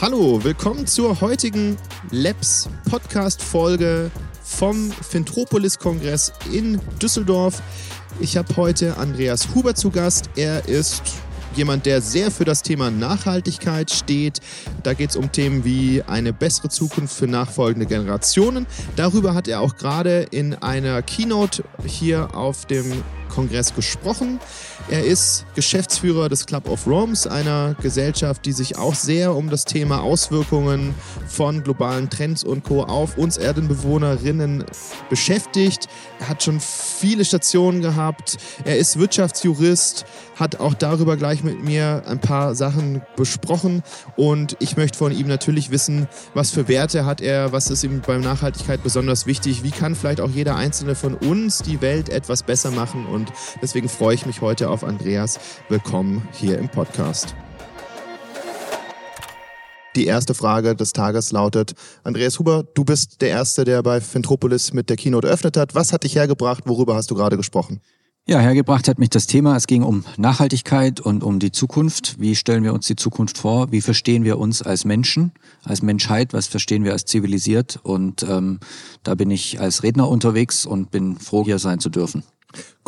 Hallo, willkommen zur heutigen Labs Podcast Folge vom Fintropolis Kongress in Düsseldorf. Ich habe heute Andreas Huber zu Gast. Er ist jemand, der sehr für das Thema Nachhaltigkeit steht. Da geht es um Themen wie eine bessere Zukunft für nachfolgende Generationen. Darüber hat er auch gerade in einer Keynote hier auf dem Kongress gesprochen. Er ist Geschäftsführer des Club of Roms, einer Gesellschaft, die sich auch sehr um das Thema Auswirkungen von globalen Trends und Co. auf uns Erdenbewohnerinnen beschäftigt. Er hat schon viele Stationen gehabt. Er ist Wirtschaftsjurist, hat auch darüber gleich mit mir ein paar Sachen besprochen und ich möchte von ihm natürlich wissen, was für Werte hat er, was ist ihm bei Nachhaltigkeit besonders wichtig, wie kann vielleicht auch jeder einzelne von uns die Welt etwas besser machen und deswegen freue ich mich heute auf Andreas. Willkommen hier im Podcast. Die erste Frage des Tages lautet, Andreas Huber, du bist der Erste, der bei Fintropolis mit der Keynote eröffnet hat. Was hat dich hergebracht? Worüber hast du gerade gesprochen? Ja, hergebracht hat mich das Thema. Es ging um Nachhaltigkeit und um die Zukunft. Wie stellen wir uns die Zukunft vor? Wie verstehen wir uns als Menschen, als Menschheit? Was verstehen wir als zivilisiert? Und ähm, da bin ich als Redner unterwegs und bin froh, hier sein zu dürfen.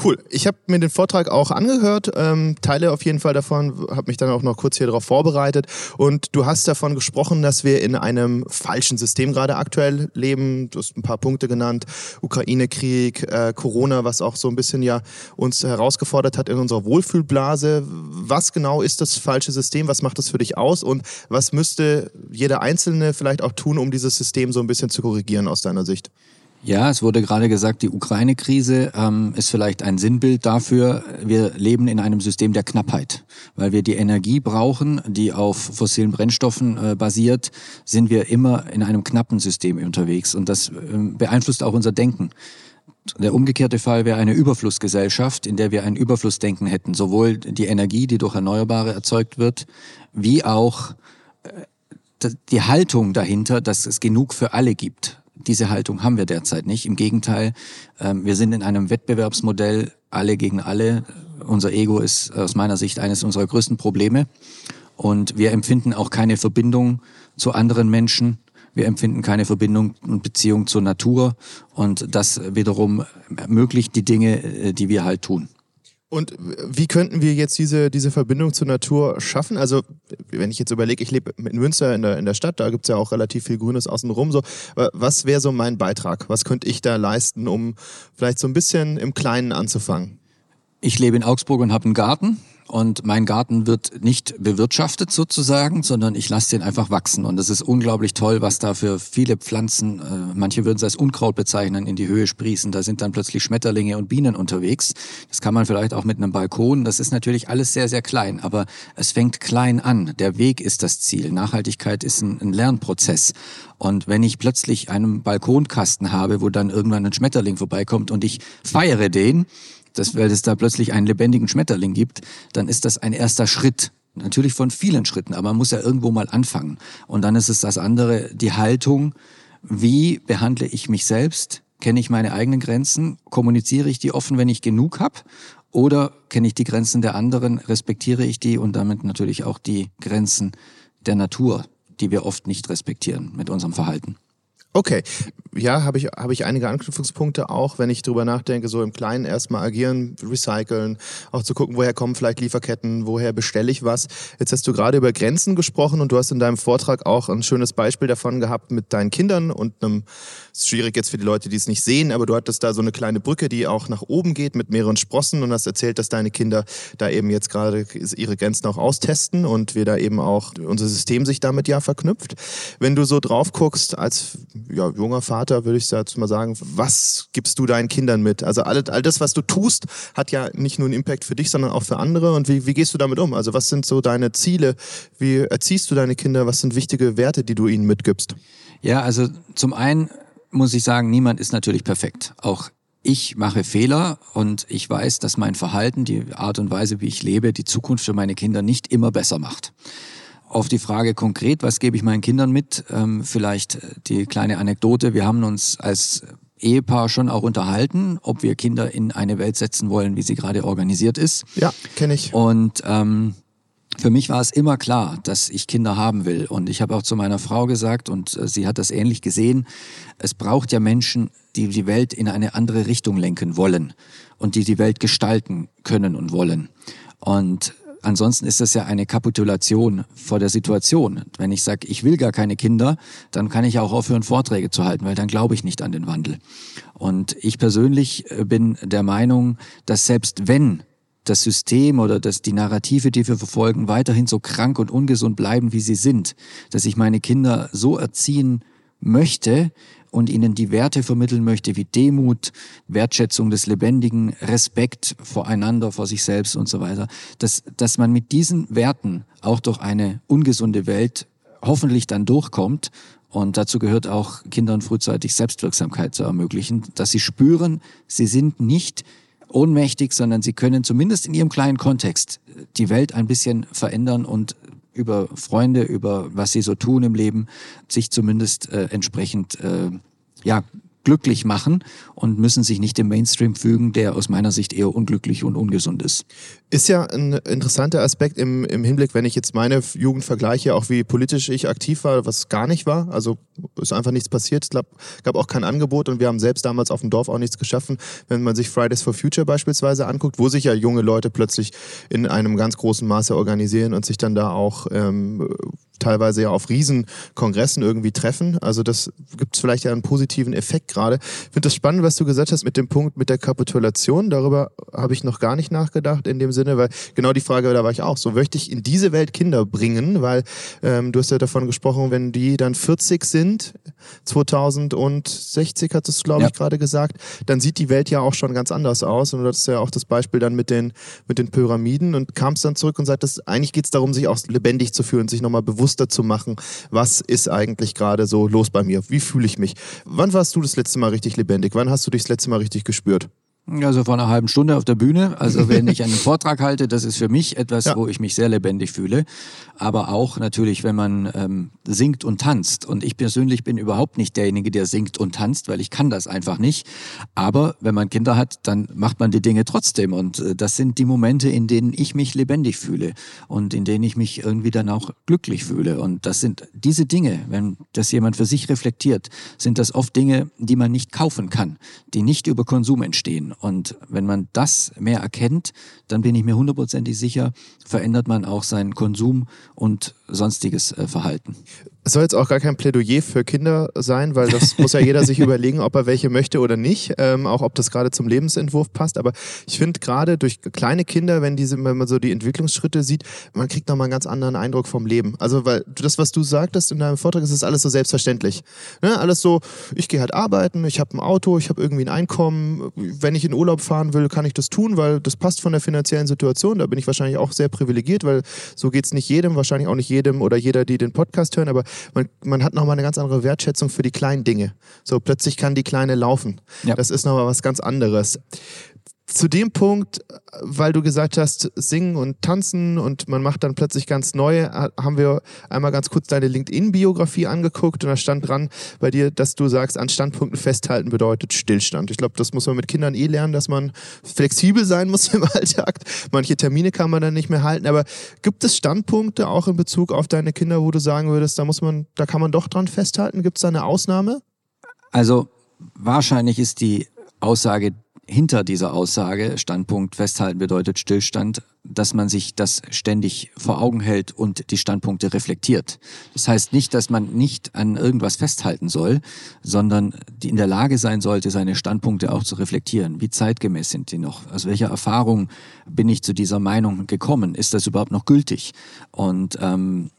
Cool. Ich habe mir den Vortrag auch angehört, ähm, Teile auf jeden Fall davon, habe mich dann auch noch kurz hier darauf vorbereitet. Und du hast davon gesprochen, dass wir in einem falschen System gerade aktuell leben. Du hast ein paar Punkte genannt, Ukraine-Krieg, äh, Corona, was auch so ein bisschen ja uns herausgefordert hat in unserer Wohlfühlblase. Was genau ist das falsche System? Was macht das für dich aus? Und was müsste jeder Einzelne vielleicht auch tun, um dieses System so ein bisschen zu korrigieren aus deiner Sicht? Ja, es wurde gerade gesagt, die Ukraine-Krise ähm, ist vielleicht ein Sinnbild dafür. Wir leben in einem System der Knappheit. Weil wir die Energie brauchen, die auf fossilen Brennstoffen äh, basiert, sind wir immer in einem knappen System unterwegs. Und das äh, beeinflusst auch unser Denken. Der umgekehrte Fall wäre eine Überflussgesellschaft, in der wir ein Überflussdenken hätten. Sowohl die Energie, die durch Erneuerbare erzeugt wird, wie auch äh, die Haltung dahinter, dass es genug für alle gibt. Diese Haltung haben wir derzeit nicht. Im Gegenteil, ähm, wir sind in einem Wettbewerbsmodell alle gegen alle. Unser Ego ist aus meiner Sicht eines unserer größten Probleme. Und wir empfinden auch keine Verbindung zu anderen Menschen. Wir empfinden keine Verbindung und Beziehung zur Natur. Und das wiederum ermöglicht die Dinge, äh, die wir halt tun. Und wie könnten wir jetzt diese, diese Verbindung zur Natur schaffen? Also, wenn ich jetzt überlege, ich lebe in Münster in der, in der Stadt, da gibt's ja auch relativ viel Grünes außenrum. So, was wäre so mein Beitrag? Was könnte ich da leisten, um vielleicht so ein bisschen im Kleinen anzufangen? Ich lebe in Augsburg und habe einen Garten. Und mein Garten wird nicht bewirtschaftet sozusagen, sondern ich lasse den einfach wachsen. Und es ist unglaublich toll, was da für viele Pflanzen, äh, manche würden es als Unkraut bezeichnen, in die Höhe sprießen. Da sind dann plötzlich Schmetterlinge und Bienen unterwegs. Das kann man vielleicht auch mit einem Balkon. Das ist natürlich alles sehr, sehr klein, aber es fängt klein an. Der Weg ist das Ziel. Nachhaltigkeit ist ein, ein Lernprozess. Und wenn ich plötzlich einen Balkonkasten habe, wo dann irgendwann ein Schmetterling vorbeikommt und ich feiere den, dass, weil es da plötzlich einen lebendigen Schmetterling gibt, dann ist das ein erster Schritt. Natürlich von vielen Schritten, aber man muss ja irgendwo mal anfangen. Und dann ist es das andere, die Haltung, wie behandle ich mich selbst? Kenne ich meine eigenen Grenzen? Kommuniziere ich die offen, wenn ich genug habe? Oder kenne ich die Grenzen der anderen, respektiere ich die und damit natürlich auch die Grenzen der Natur, die wir oft nicht respektieren mit unserem Verhalten? Okay, ja, habe ich, hab ich einige Anknüpfungspunkte auch, wenn ich drüber nachdenke, so im Kleinen erstmal agieren, recyceln, auch zu gucken, woher kommen vielleicht Lieferketten, woher bestelle ich was. Jetzt hast du gerade über Grenzen gesprochen und du hast in deinem Vortrag auch ein schönes Beispiel davon gehabt mit deinen Kindern und einem, ist schwierig jetzt für die Leute, die es nicht sehen, aber du hattest da so eine kleine Brücke, die auch nach oben geht mit mehreren Sprossen und hast erzählt, dass deine Kinder da eben jetzt gerade ihre Grenzen auch austesten und wir da eben auch, unser System sich damit ja verknüpft. Wenn du so drauf guckst, als ja, junger Vater, würde ich jetzt mal sagen, was gibst du deinen Kindern mit? Also all, all das, was du tust, hat ja nicht nur einen Impact für dich, sondern auch für andere. Und wie, wie gehst du damit um? Also was sind so deine Ziele? Wie erziehst du deine Kinder? Was sind wichtige Werte, die du ihnen mitgibst? Ja, also zum einen muss ich sagen, niemand ist natürlich perfekt. Auch ich mache Fehler und ich weiß, dass mein Verhalten, die Art und Weise, wie ich lebe, die Zukunft für meine Kinder nicht immer besser macht. Auf die Frage konkret, was gebe ich meinen Kindern mit? Ähm, vielleicht die kleine Anekdote. Wir haben uns als Ehepaar schon auch unterhalten, ob wir Kinder in eine Welt setzen wollen, wie sie gerade organisiert ist. Ja, kenne ich. Und ähm, Für mich war es immer klar, dass ich Kinder haben will. Und ich habe auch zu meiner Frau gesagt, und äh, sie hat das ähnlich gesehen, es braucht ja Menschen, die die Welt in eine andere Richtung lenken wollen und die die Welt gestalten können und wollen. Und ansonsten ist das ja eine Kapitulation vor der Situation. Wenn ich sage, ich will gar keine Kinder, dann kann ich auch aufhören, Vorträge zu halten, weil dann glaube ich nicht an den Wandel. Und ich persönlich äh, bin der Meinung, dass selbst wenn das System oder dass die Narrative, die wir verfolgen, weiterhin so krank und ungesund bleiben, wie sie sind, dass ich meine Kinder so erziehen möchte, und ihnen die Werte vermitteln möchte wie Demut, Wertschätzung des Lebendigen, Respekt voreinander, vor sich selbst und so weiter, dass, dass man mit diesen Werten auch durch eine ungesunde Welt hoffentlich dann durchkommt. Und dazu gehört auch Kindern frühzeitig Selbstwirksamkeit zu ermöglichen, dass sie spüren, sie sind nicht ohnmächtig, sondern sie können zumindest in ihrem kleinen Kontext die Welt ein bisschen verändern und über Freunde, über was sie so tun im Leben, sich zumindest äh, entsprechend äh, ja glücklich machen und müssen sich nicht dem Mainstream fügen, der aus meiner Sicht eher unglücklich und ungesund ist. Ist ja ein interessanter Aspekt im, im Hinblick, wenn ich jetzt meine Jugend vergleiche, auch wie politisch ich aktiv war, was gar nicht war. Also ist einfach nichts passiert. Es gab, auch kein Angebot und wir haben selbst damals auf dem Dorf auch nichts geschaffen. Wenn man sich Fridays for Future beispielsweise anguckt, wo sich ja junge Leute plötzlich in einem ganz großen Maße organisieren und sich dann da auch ähm, teilweise ja auf Riesenkongressen irgendwie treffen. Also das gibt es vielleicht ja einen positiven Effekt gerade. Ich finde das spannend, was du gesagt hast mit dem Punkt mit der Kapitulation. Darüber habe ich noch gar nicht nachgedacht in dem Sinne, weil genau die Frage, da war ich auch so, möchte ich in diese Welt Kinder bringen, weil ähm, du hast ja davon gesprochen, wenn die dann 40 sind, 2060 hattest du glaube ja. ich gerade gesagt, dann sieht die Welt ja auch schon ganz anders aus und das ist ja auch das Beispiel dann mit den, mit den Pyramiden und kamst dann zurück und sagtest, eigentlich geht es darum, sich auch lebendig zu fühlen, sich nochmal bewusster zu machen, was ist eigentlich gerade so los bei mir, wie fühle ich mich. Wann warst du das letzte Mal richtig lebendig? Wann hast du dich das letzte Mal richtig gespürt? Also vor einer halben Stunde auf der Bühne. Also wenn ich einen Vortrag halte, das ist für mich etwas, ja. wo ich mich sehr lebendig fühle. Aber auch natürlich, wenn man ähm, singt und tanzt. Und ich persönlich bin überhaupt nicht derjenige, der singt und tanzt, weil ich kann das einfach nicht. Aber wenn man Kinder hat, dann macht man die Dinge trotzdem. Und äh, das sind die Momente, in denen ich mich lebendig fühle und in denen ich mich irgendwie dann auch glücklich fühle. Und das sind diese Dinge, wenn das jemand für sich reflektiert, sind das oft Dinge, die man nicht kaufen kann, die nicht über Konsum entstehen und wenn man das mehr erkennt, dann bin ich mir hundertprozentig sicher, verändert man auch seinen Konsum und sonstiges äh, Verhalten. Es soll jetzt auch gar kein Plädoyer für Kinder sein, weil das muss ja jeder sich überlegen, ob er welche möchte oder nicht, ähm, auch ob das gerade zum Lebensentwurf passt. Aber ich finde gerade durch kleine Kinder, wenn diese, wenn man so die Entwicklungsschritte sieht, man kriegt nochmal einen ganz anderen Eindruck vom Leben. Also weil das, was du sagtest in deinem Vortrag, ist, ist alles so selbstverständlich. Ne? Alles so, ich gehe halt arbeiten, ich habe ein Auto, ich habe irgendwie ein Einkommen. Wenn ich in Urlaub fahren will, kann ich das tun, weil das passt von der finanziellen Situation. Da bin ich wahrscheinlich auch sehr privilegiert, weil so geht's nicht jedem, wahrscheinlich auch nicht jedem oder jeder, die den Podcast hören, aber man, man hat nochmal eine ganz andere Wertschätzung für die kleinen Dinge. So plötzlich kann die Kleine laufen. Ja. Das ist nochmal was ganz anderes zu dem Punkt, weil du gesagt hast, singen und tanzen und man macht dann plötzlich ganz neue, haben wir einmal ganz kurz deine LinkedIn-Biografie angeguckt und da stand dran bei dir, dass du sagst, an Standpunkten festhalten bedeutet Stillstand. Ich glaube, das muss man mit Kindern eh lernen, dass man flexibel sein muss im Alltag. Manche Termine kann man dann nicht mehr halten, aber gibt es Standpunkte auch in Bezug auf deine Kinder, wo du sagen würdest, da muss man, da kann man doch dran festhalten? Gibt es da eine Ausnahme? Also wahrscheinlich ist die Aussage hinter dieser Aussage, Standpunkt festhalten bedeutet Stillstand, dass man sich das ständig vor Augen hält und die Standpunkte reflektiert. Das heißt nicht, dass man nicht an irgendwas festhalten soll, sondern in der Lage sein sollte, seine Standpunkte auch zu reflektieren. Wie zeitgemäß sind die noch? Aus welcher Erfahrung bin ich zu dieser Meinung gekommen? Ist das überhaupt noch gültig? Und ähm,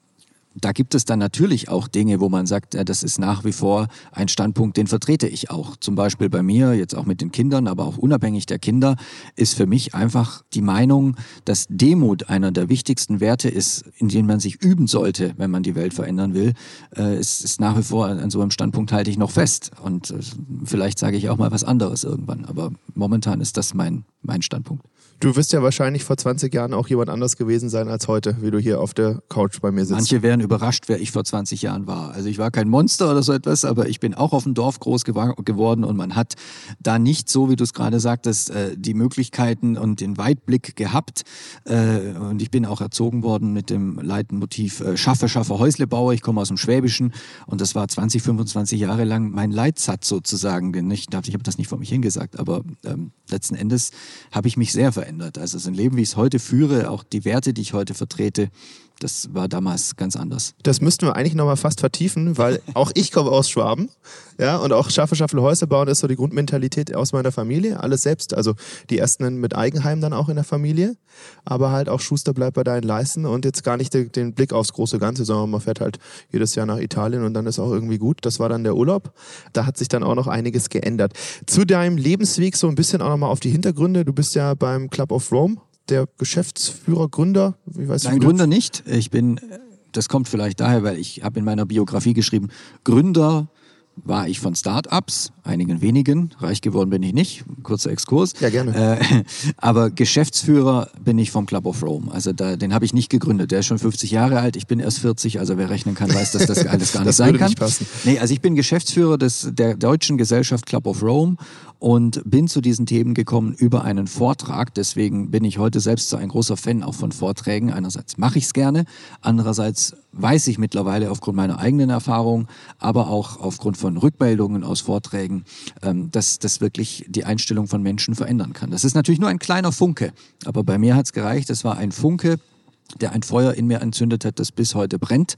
da gibt es dann natürlich auch Dinge, wo man sagt, ja, das ist nach wie vor ein Standpunkt, den vertrete ich auch. Zum Beispiel bei mir, jetzt auch mit den Kindern, aber auch unabhängig der Kinder, ist für mich einfach die Meinung, dass Demut einer der wichtigsten Werte ist, in denen man sich üben sollte, wenn man die Welt verändern will. Äh, ist, ist nach wie vor an so einem Standpunkt halte ich noch fest. Und äh, vielleicht sage ich auch mal was anderes irgendwann. Aber momentan ist das mein, mein Standpunkt. Du wirst ja wahrscheinlich vor 20 Jahren auch jemand anders gewesen sein als heute, wie du hier auf der Couch bei mir sitzt. Manche wären überrascht, wer ich vor 20 Jahren war. Also ich war kein Monster oder so etwas, aber ich bin auch auf dem Dorf groß geworden und man hat da nicht so, wie du es gerade sagtest, äh, die Möglichkeiten und den Weitblick gehabt. Äh, und ich bin auch erzogen worden mit dem Leitmotiv äh, Schaffe, Schaffe, Häuslebauer. Ich komme aus dem Schwäbischen und das war 20, 25 Jahre lang mein Leitsatz sozusagen. Ich, ich habe das nicht vor mich hingesagt, aber ähm, letzten Endes habe ich mich sehr verändert. Also so ein Leben, wie ich es heute führe, auch die Werte, die ich heute vertrete, das war damals ganz anders. Das müssten wir eigentlich nochmal fast vertiefen, weil auch ich komme aus Schwaben. Ja, und auch Schaffe, Schaffel, Häuser bauen ist so die Grundmentalität aus meiner Familie. Alles selbst. Also die ersten mit Eigenheim dann auch in der Familie. Aber halt auch Schuster bleibt bei deinen Leisten und jetzt gar nicht den, den Blick aufs große Ganze, sondern man fährt halt jedes Jahr nach Italien und dann ist auch irgendwie gut. Das war dann der Urlaub. Da hat sich dann auch noch einiges geändert. Zu deinem Lebensweg so ein bisschen auch nochmal auf die Hintergründe. Du bist ja beim Club of Rome der Geschäftsführer, Gründer? Wie weiß Nein, Gründer nicht. Ich bin, das kommt vielleicht daher, weil ich habe in meiner Biografie geschrieben, Gründer war ich von Start-ups, einigen wenigen. Reich geworden bin ich nicht. Kurzer Exkurs. Ja, gerne. Äh, aber Geschäftsführer bin ich vom Club of Rome. Also da, den habe ich nicht gegründet. Der ist schon 50 Jahre alt. Ich bin erst 40. Also wer rechnen kann, weiß, dass das alles gar nicht sein kann. Nicht passen. Nee, also ich bin Geschäftsführer des, der deutschen Gesellschaft Club of Rome und bin zu diesen Themen gekommen über einen Vortrag. Deswegen bin ich heute selbst so ein großer Fan auch von Vorträgen. Einerseits mache ich es gerne, andererseits weiß ich mittlerweile aufgrund meiner eigenen Erfahrung, aber auch aufgrund von Rückmeldungen aus Vorträgen, ähm, dass das wirklich die Einstellung von Menschen verändern kann. Das ist natürlich nur ein kleiner Funke, aber bei mir hat es gereicht. Es war ein Funke, der ein Feuer in mir entzündet hat, das bis heute brennt.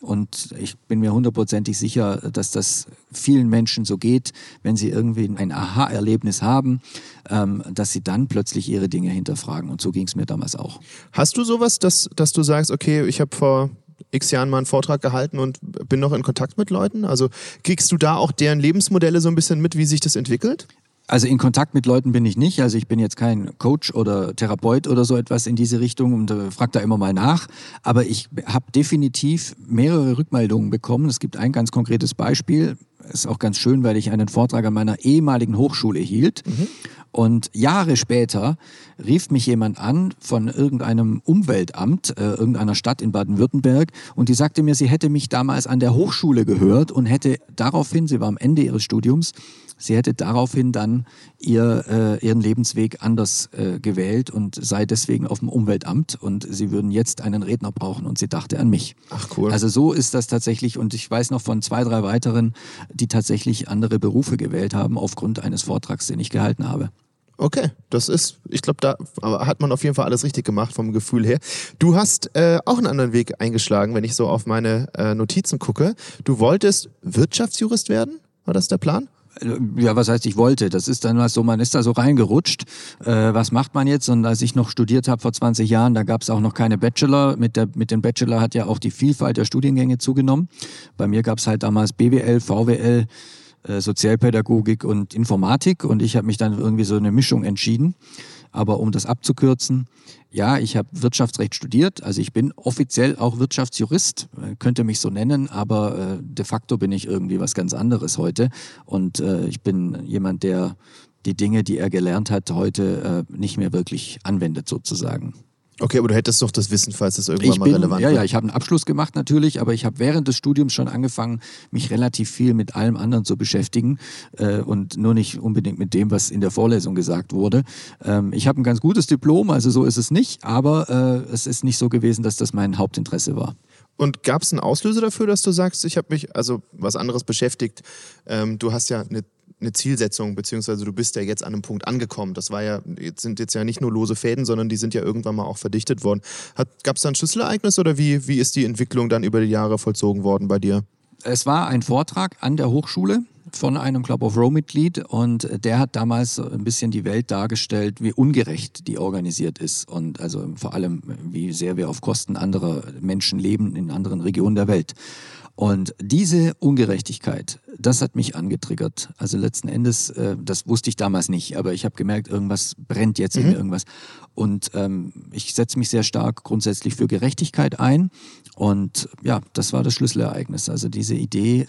Und ich bin mir hundertprozentig sicher, dass das vielen Menschen so geht, wenn sie irgendwie ein Aha-Erlebnis haben, ähm, dass sie dann plötzlich ihre Dinge hinterfragen. Und so ging es mir damals auch. Hast du sowas, dass, dass du sagst, okay, ich habe vor x Jahren mal einen Vortrag gehalten und bin noch in Kontakt mit Leuten? Also kriegst du da auch deren Lebensmodelle so ein bisschen mit, wie sich das entwickelt? Also in Kontakt mit Leuten bin ich nicht. Also ich bin jetzt kein Coach oder Therapeut oder so etwas in diese Richtung und äh, frage da immer mal nach. Aber ich habe definitiv mehrere Rückmeldungen bekommen. Es gibt ein ganz konkretes Beispiel. Ist auch ganz schön, weil ich einen Vortrag an meiner ehemaligen Hochschule hielt. Mhm. Und Jahre später rief mich jemand an von irgendeinem Umweltamt, äh, irgendeiner Stadt in Baden-Württemberg, und die sagte mir, sie hätte mich damals an der Hochschule gehört und hätte daraufhin, sie war am Ende ihres Studiums, Sie hätte daraufhin dann ihr, äh, ihren Lebensweg anders äh, gewählt und sei deswegen auf dem Umweltamt und sie würden jetzt einen Redner brauchen und sie dachte an mich. Ach cool. Also so ist das tatsächlich und ich weiß noch von zwei, drei weiteren, die tatsächlich andere Berufe gewählt haben aufgrund eines Vortrags, den ich gehalten habe. Okay, das ist, ich glaube, da hat man auf jeden Fall alles richtig gemacht vom Gefühl her. Du hast äh, auch einen anderen Weg eingeschlagen, wenn ich so auf meine äh, Notizen gucke. Du wolltest Wirtschaftsjurist werden? War das der Plan? Ja, was heißt, ich wollte. Das ist dann was so, man ist da so reingerutscht. Äh, was macht man jetzt? Und als ich noch studiert habe vor 20 Jahren, da gab es auch noch keine Bachelor. Mit, der, mit dem Bachelor hat ja auch die Vielfalt der Studiengänge zugenommen. Bei mir gab es halt damals BWL, VWL, äh, Sozialpädagogik und Informatik. Und ich habe mich dann irgendwie so eine Mischung entschieden. Aber um das abzukürzen, ja, ich habe Wirtschaftsrecht studiert, also ich bin offiziell auch Wirtschaftsjurist, äh, könnte mich so nennen, aber äh, de facto bin ich irgendwie was ganz anderes heute. Und äh, ich bin jemand, der die Dinge, die er gelernt hat, heute äh, nicht mehr wirklich anwendet sozusagen. Okay, aber du hättest doch das Wissen, falls das irgendwann ich mal bin, relevant Ja, ja, ich habe einen Abschluss gemacht natürlich, aber ich habe während des Studiums schon angefangen, mich relativ viel mit allem anderen zu beschäftigen äh, und nur nicht unbedingt mit dem, was in der Vorlesung gesagt wurde. Ähm, ich habe ein ganz gutes Diplom, also so ist es nicht, aber äh, es ist nicht so gewesen, dass das mein Hauptinteresse war. Und gab es einen Auslöser dafür, dass du sagst, ich habe mich also was anderes beschäftigt? Ähm, du hast ja eine eine Zielsetzung, beziehungsweise du bist ja jetzt an einem Punkt angekommen. Das war ja, jetzt sind jetzt ja nicht nur lose Fäden, sondern die sind ja irgendwann mal auch verdichtet worden. Gab es da ein Schlüsselereignis oder wie, wie ist die Entwicklung dann über die Jahre vollzogen worden bei dir? Es war ein Vortrag an der Hochschule von einem Club of Rome-Mitglied und der hat damals ein bisschen die Welt dargestellt, wie ungerecht die organisiert ist und also vor allem, wie sehr wir auf Kosten anderer Menschen leben in anderen Regionen der Welt. Und diese Ungerechtigkeit, das hat mich angetriggert. Also letzten Endes, äh, das wusste ich damals nicht, aber ich habe gemerkt, irgendwas brennt jetzt mhm. in mir irgendwas. Und ähm, ich setze mich sehr stark grundsätzlich für Gerechtigkeit ein. Und ja, das war das Schlüsselereignis. Also diese Idee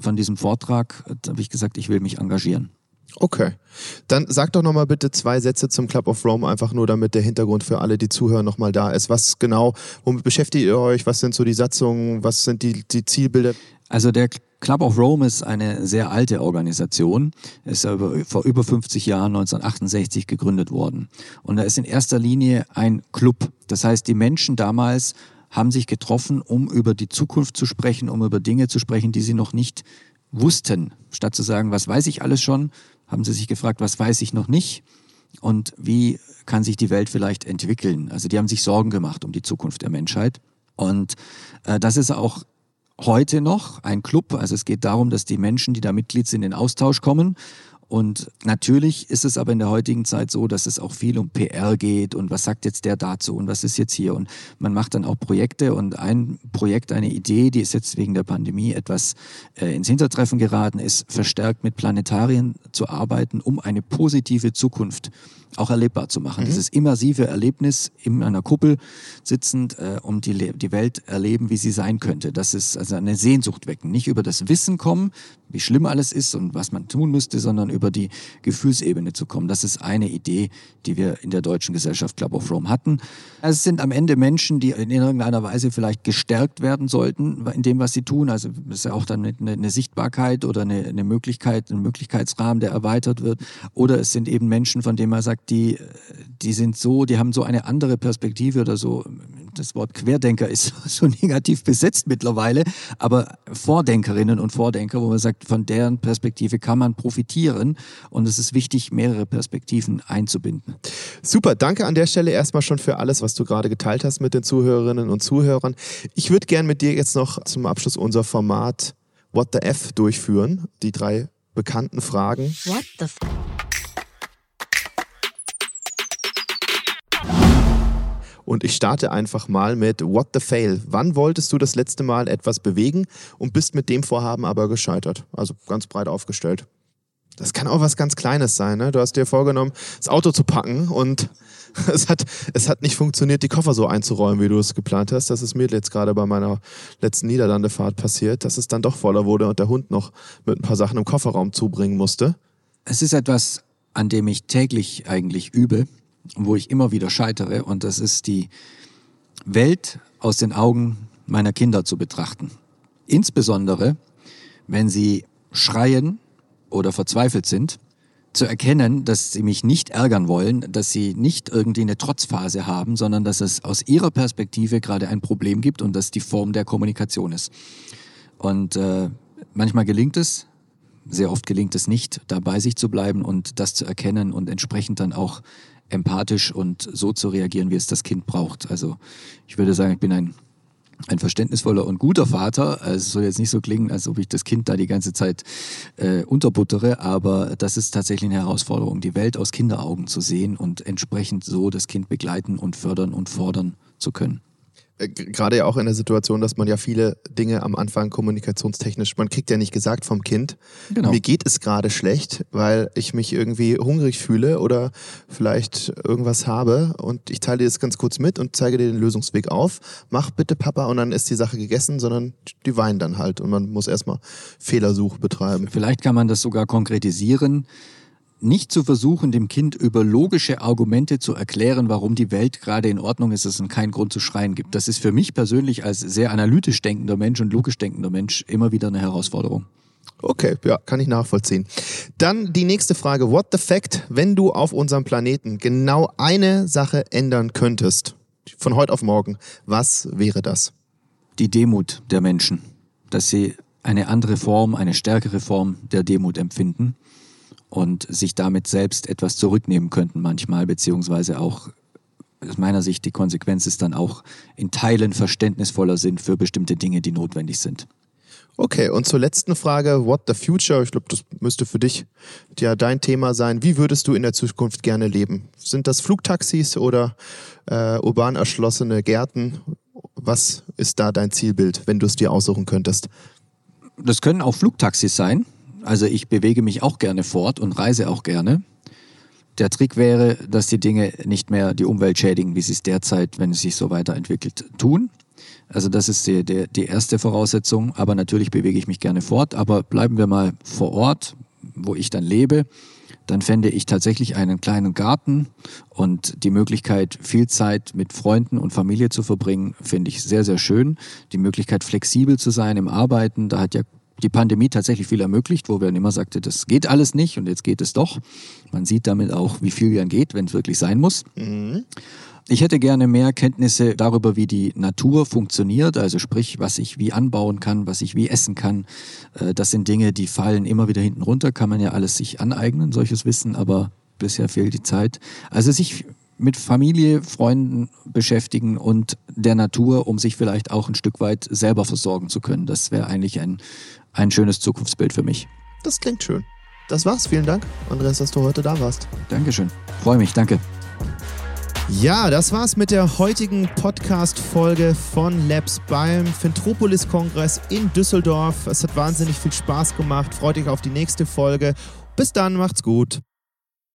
von diesem Vortrag, da habe ich gesagt, ich will mich engagieren. Okay. Dann sag doch nochmal bitte zwei Sätze zum Club of Rome, einfach nur damit der Hintergrund für alle, die zuhören, nochmal da ist. Was genau, womit beschäftigt ihr euch? Was sind so die Satzungen? Was sind die, die Zielbilder? Also der Club of Rome ist eine sehr alte Organisation, ist vor über 50 Jahren 1968 gegründet worden. Und da ist in erster Linie ein Club. Das heißt, die Menschen damals haben sich getroffen, um über die Zukunft zu sprechen, um über Dinge zu sprechen, die sie noch nicht wussten. Statt zu sagen, was weiß ich alles schon, haben sie sich gefragt, was weiß ich noch nicht und wie kann sich die Welt vielleicht entwickeln. Also die haben sich Sorgen gemacht um die Zukunft der Menschheit. Und äh, das ist auch heute noch ein Club. Also es geht darum, dass die Menschen, die da Mitglied sind, in Austausch kommen und natürlich ist es aber in der heutigen Zeit so, dass es auch viel um PR geht und was sagt jetzt der dazu und was ist jetzt hier. Und man macht dann auch Projekte und ein Projekt, eine Idee, die ist jetzt wegen der Pandemie etwas äh, ins Hintertreffen geraten, ist verstärkt mit Planetarien zu arbeiten, um eine positive Zukunft auch erlebbar zu machen. Mhm. Dieses immersive Erlebnis in einer Kuppel sitzend, äh, um die, die Welt erleben, wie sie sein könnte. Das ist also eine Sehnsucht wecken. Nicht über das Wissen kommen, wie schlimm alles ist und was man tun müsste, sondern über die Gefühlsebene zu kommen. Das ist eine Idee, die wir in der deutschen Gesellschaft Club of Rome hatten. Es sind am Ende Menschen, die in irgendeiner Weise vielleicht gestärkt werden sollten in dem, was sie tun. Also ist ja auch dann eine, eine Sichtbarkeit oder eine, eine Möglichkeit, ein Möglichkeitsrahmen, der erweitert wird. Oder es sind eben Menschen, von denen man sagt, die, die sind so, die haben so eine andere Perspektive oder so. Das Wort Querdenker ist so negativ besetzt mittlerweile, aber Vordenkerinnen und Vordenker, wo man sagt, von deren Perspektive kann man profitieren und es ist wichtig, mehrere Perspektiven einzubinden. Super, danke an der Stelle erstmal schon für alles, was du gerade geteilt hast mit den Zuhörerinnen und Zuhörern. Ich würde gern mit dir jetzt noch zum Abschluss unser Format What the F durchführen. Die drei bekannten Fragen. What the F Und ich starte einfach mal mit What the Fail. Wann wolltest du das letzte Mal etwas bewegen und bist mit dem Vorhaben aber gescheitert? Also ganz breit aufgestellt. Das kann auch was ganz Kleines sein. Ne? Du hast dir vorgenommen, das Auto zu packen und es hat, es hat nicht funktioniert, die Koffer so einzuräumen, wie du es geplant hast. Das ist mir jetzt gerade bei meiner letzten Niederlandefahrt passiert, dass es dann doch voller wurde und der Hund noch mit ein paar Sachen im Kofferraum zubringen musste. Es ist etwas, an dem ich täglich eigentlich übe wo ich immer wieder scheitere. Und das ist die Welt aus den Augen meiner Kinder zu betrachten. Insbesondere, wenn sie schreien oder verzweifelt sind, zu erkennen, dass sie mich nicht ärgern wollen, dass sie nicht irgendwie eine Trotzphase haben, sondern dass es aus ihrer Perspektive gerade ein Problem gibt und dass die Form der Kommunikation ist. Und äh, manchmal gelingt es, sehr oft gelingt es nicht, da bei sich zu bleiben und das zu erkennen und entsprechend dann auch empathisch und so zu reagieren, wie es das Kind braucht. Also ich würde sagen, ich bin ein, ein verständnisvoller und guter Vater. Also es soll jetzt nicht so klingen, als ob ich das Kind da die ganze Zeit äh, unterbuttere, aber das ist tatsächlich eine Herausforderung, die Welt aus Kinderaugen zu sehen und entsprechend so das Kind begleiten und fördern und fordern zu können. Äh, gerade ja auch in der Situation, dass man ja viele Dinge am Anfang kommunikationstechnisch, man kriegt ja nicht gesagt vom Kind, genau. mir geht es gerade schlecht, weil ich mich irgendwie hungrig fühle oder vielleicht irgendwas habe und ich teile dir das ganz kurz mit und zeige dir den Lösungsweg auf. Mach bitte Papa und dann ist die Sache gegessen, sondern die weinen dann halt und man muss erstmal Fehlersuch betreiben. Vielleicht kann man das sogar konkretisieren nicht zu versuchen, dem Kind über logische Argumente zu erklären, warum die Welt gerade in Ordnung ist, dass es keinen Grund zu schreien gibt. Das ist für mich persönlich als sehr analytisch denkender Mensch und logisch denkender Mensch immer wieder eine Herausforderung. Okay, ja, kann ich nachvollziehen. Dann die nächste Frage. What the fact, wenn du auf unserem Planeten genau eine Sache ändern könntest, von heute auf morgen, was wäre das? Die Demut der Menschen. Dass sie eine andere Form, eine stärkere Form der Demut empfinden und sich damit selbst etwas zurücknehmen könnten manchmal, beziehungsweise auch aus meiner Sicht die Konsequenz ist dann auch in Teilen verständnisvoller sind für bestimmte Dinge, die notwendig sind. Okay, und zur letzten Frage, what the future? Ich glaube, das müsste für dich ja dein Thema sein. Wie würdest du in der Zukunft gerne leben? Sind das Flugtaxis oder äh, urban erschlossene Gärten? Was ist da dein Zielbild, wenn du es dir aussuchen könntest? Das können auch Flugtaxis sein. Also ich bewege mich auch gerne fort und reise auch gerne. Der Trick wäre, dass die Dinge nicht mehr die Umwelt schädigen, wie sie es derzeit, wenn es sich so weiterentwickelt, tun. Also das ist die, die, die erste Voraussetzung. Aber natürlich bewege ich mich gerne fort. Aber bleiben wir mal vor Ort, wo ich dann lebe. dann fände ich tatsächlich einen kleinen Garten und die Möglichkeit, viel Zeit mit Freunden und Familie zu verbringen, finde ich sehr, sehr schön. Die Möglichkeit, flexibel zu sein im Arbeiten, da hat ja die Pandemie tatsächlich viel ermöglicht, wo wir dann immer sagte, das geht alles nicht und jetzt geht es doch. Man sieht damit auch, wie viel dann geht, wenn es wirklich sein muss. Mhm. Ich hätte gerne mehr Kenntnisse darüber, wie die Natur funktioniert, also sprich, was ich wie anbauen kann, was ich wie essen kann. Äh, das sind Dinge, die fallen immer wieder hinten runter, kann man ja alles sich aneignen, solches Wissen, aber bisher fehlt die Zeit. Also sich mit Familie, Freunden beschäftigen und der Natur, um sich vielleicht auch ein Stück weit selber versorgen zu können. Das wäre eigentlich ein, ein schönes Zukunftsbild für mich. Das klingt schön. Das war's. Vielen Dank, Andreas, dass du heute da warst. Dankeschön. Freue mich. Danke. Ja, das war's mit der heutigen Podcast-Folge von Labs beim Fintropolis-Kongress in Düsseldorf. Es hat wahnsinnig viel Spaß gemacht. Freut euch auf die nächste Folge. Bis dann, macht's gut.